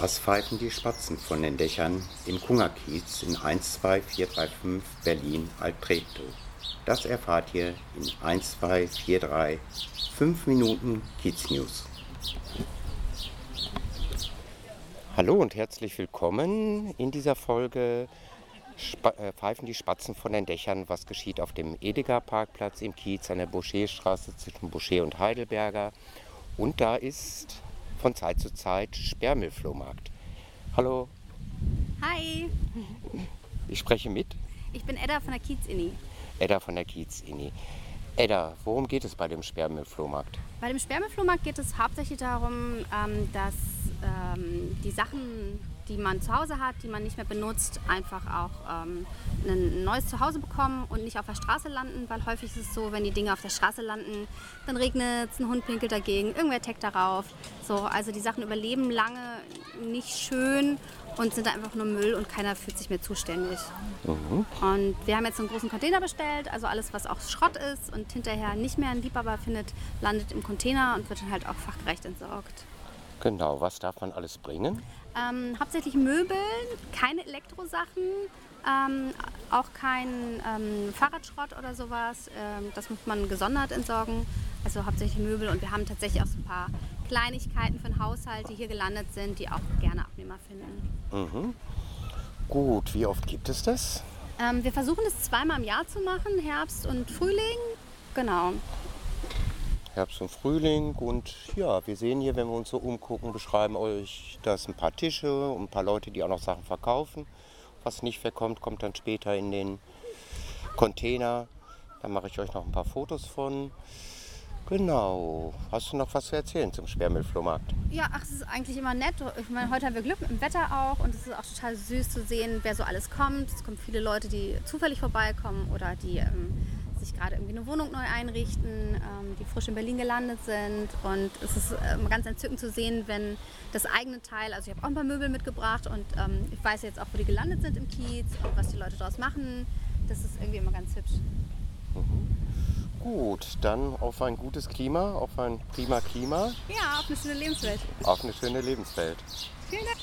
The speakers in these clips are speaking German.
Was pfeifen die Spatzen von den Dächern im Kungerkiez in 12435 Berlin Alpreto? Das erfahrt ihr in 1243 5 Minuten Kiez News. Hallo und herzlich willkommen in dieser Folge Sp äh, pfeifen die Spatzen von den Dächern. Was geschieht auf dem Edeka Parkplatz im Kiez an der Boucherstraße zwischen Boucher und Heidelberger? Und da ist von Zeit zu Zeit Sperrmüllflohmarkt. Hallo. Hi. Ich spreche mit. Ich bin Edda von der Kiez-Inni. Edda von der Kiez-Inni. Edda, worum geht es bei dem Sperrmüllflohmarkt? Bei dem Sperrmüllflohmarkt geht es hauptsächlich darum, ähm, dass ähm, die Sachen, die man zu Hause hat, die man nicht mehr benutzt, einfach auch ähm, ein neues Zuhause bekommen und nicht auf der Straße landen, weil häufig ist es so, wenn die Dinge auf der Straße landen, dann regnet es, ein Hund pinkelt dagegen, irgendwer taggt darauf. So, also die Sachen überleben lange nicht schön und sind einfach nur Müll und keiner fühlt sich mehr zuständig. Mhm. Und wir haben jetzt einen großen Container bestellt, also alles, was auch Schrott ist und hinterher nicht mehr einen Liebhaber findet, landet im Container und wird dann halt auch fachgerecht entsorgt. Genau, was darf man alles bringen? Ähm, hauptsächlich Möbel, keine Elektrosachen, ähm, auch kein ähm, Fahrradschrott oder sowas. Ähm, das muss man gesondert entsorgen. Also hauptsächlich Möbel und wir haben tatsächlich auch so ein paar Kleinigkeiten für den Haushalt, die hier gelandet sind, die auch gerne Abnehmer finden. Mhm. Gut, wie oft gibt es das? Ähm, wir versuchen es zweimal im Jahr zu machen, Herbst und Frühling. Genau. Herbst und Frühling. Und ja, wir sehen hier, wenn wir uns so umgucken, beschreiben euch das ein paar Tische und ein paar Leute, die auch noch Sachen verkaufen. Was nicht verkommt, kommt dann später in den Container. Da mache ich euch noch ein paar Fotos von. Genau. Hast du noch was zu erzählen zum Sperrmüllflohmarkt? Ja, ach, es ist eigentlich immer nett. Ich meine, heute haben wir Glück im Wetter auch und es ist auch total süß zu sehen, wer so alles kommt. Es kommen viele Leute, die zufällig vorbeikommen oder die ähm, sich gerade irgendwie eine Wohnung neu einrichten, ähm, die frisch in Berlin gelandet sind. Und es ist ähm, ganz entzückend zu sehen, wenn das eigene Teil, also ich habe auch ein paar Möbel mitgebracht und ähm, ich weiß jetzt auch, wo die gelandet sind im Kiez und was die Leute daraus machen. Das ist irgendwie immer ganz hübsch. Mhm. Gut, dann auf ein gutes Klima, auf ein prima Klima. Ja, auf eine schöne Lebenswelt. Auf eine schöne Lebenswelt. Vielen Dank.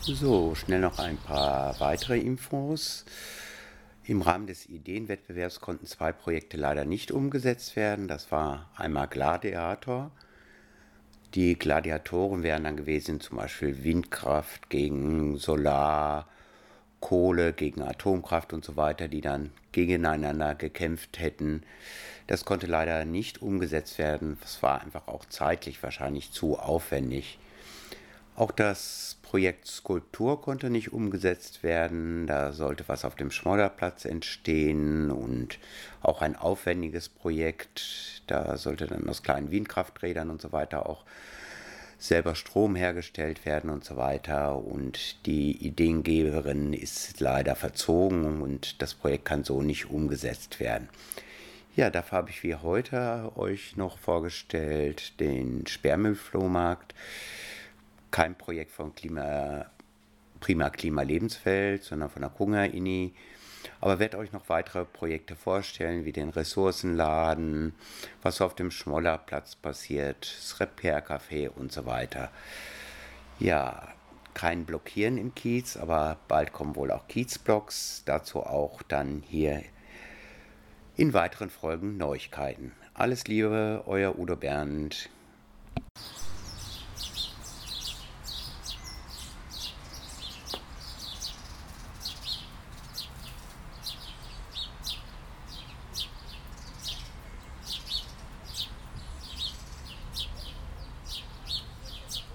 So, schnell noch ein paar weitere Infos. Im Rahmen des Ideenwettbewerbs konnten zwei Projekte leider nicht umgesetzt werden. Das war einmal Gladiator. Die Gladiatoren wären dann gewesen, zum Beispiel Windkraft gegen Solar, Kohle gegen Atomkraft und so weiter, die dann gegeneinander gekämpft hätten. Das konnte leider nicht umgesetzt werden. Es war einfach auch zeitlich wahrscheinlich zu aufwendig. Auch das Projekt Skulptur konnte nicht umgesetzt werden. Da sollte was auf dem Schmollerplatz entstehen und auch ein aufwendiges Projekt. Da sollte dann aus kleinen Windkrafträdern und so weiter auch selber Strom hergestellt werden und so weiter. Und die Ideengeberin ist leider verzogen und das Projekt kann so nicht umgesetzt werden. Ja, dafür habe ich wie heute euch noch vorgestellt den Sperrmüllflohmarkt kein Projekt von Klima, Prima Klima Lebenswelt, sondern von der Kunga INI. Aber werde euch noch weitere Projekte vorstellen, wie den Ressourcenladen, was auf dem Schmollerplatz passiert, das Repair-Café und so weiter. Ja, kein Blockieren im Kiez, aber bald kommen wohl auch Kiezblocks. Dazu auch dann hier in weiteren Folgen Neuigkeiten. Alles Liebe, euer Udo Bernd.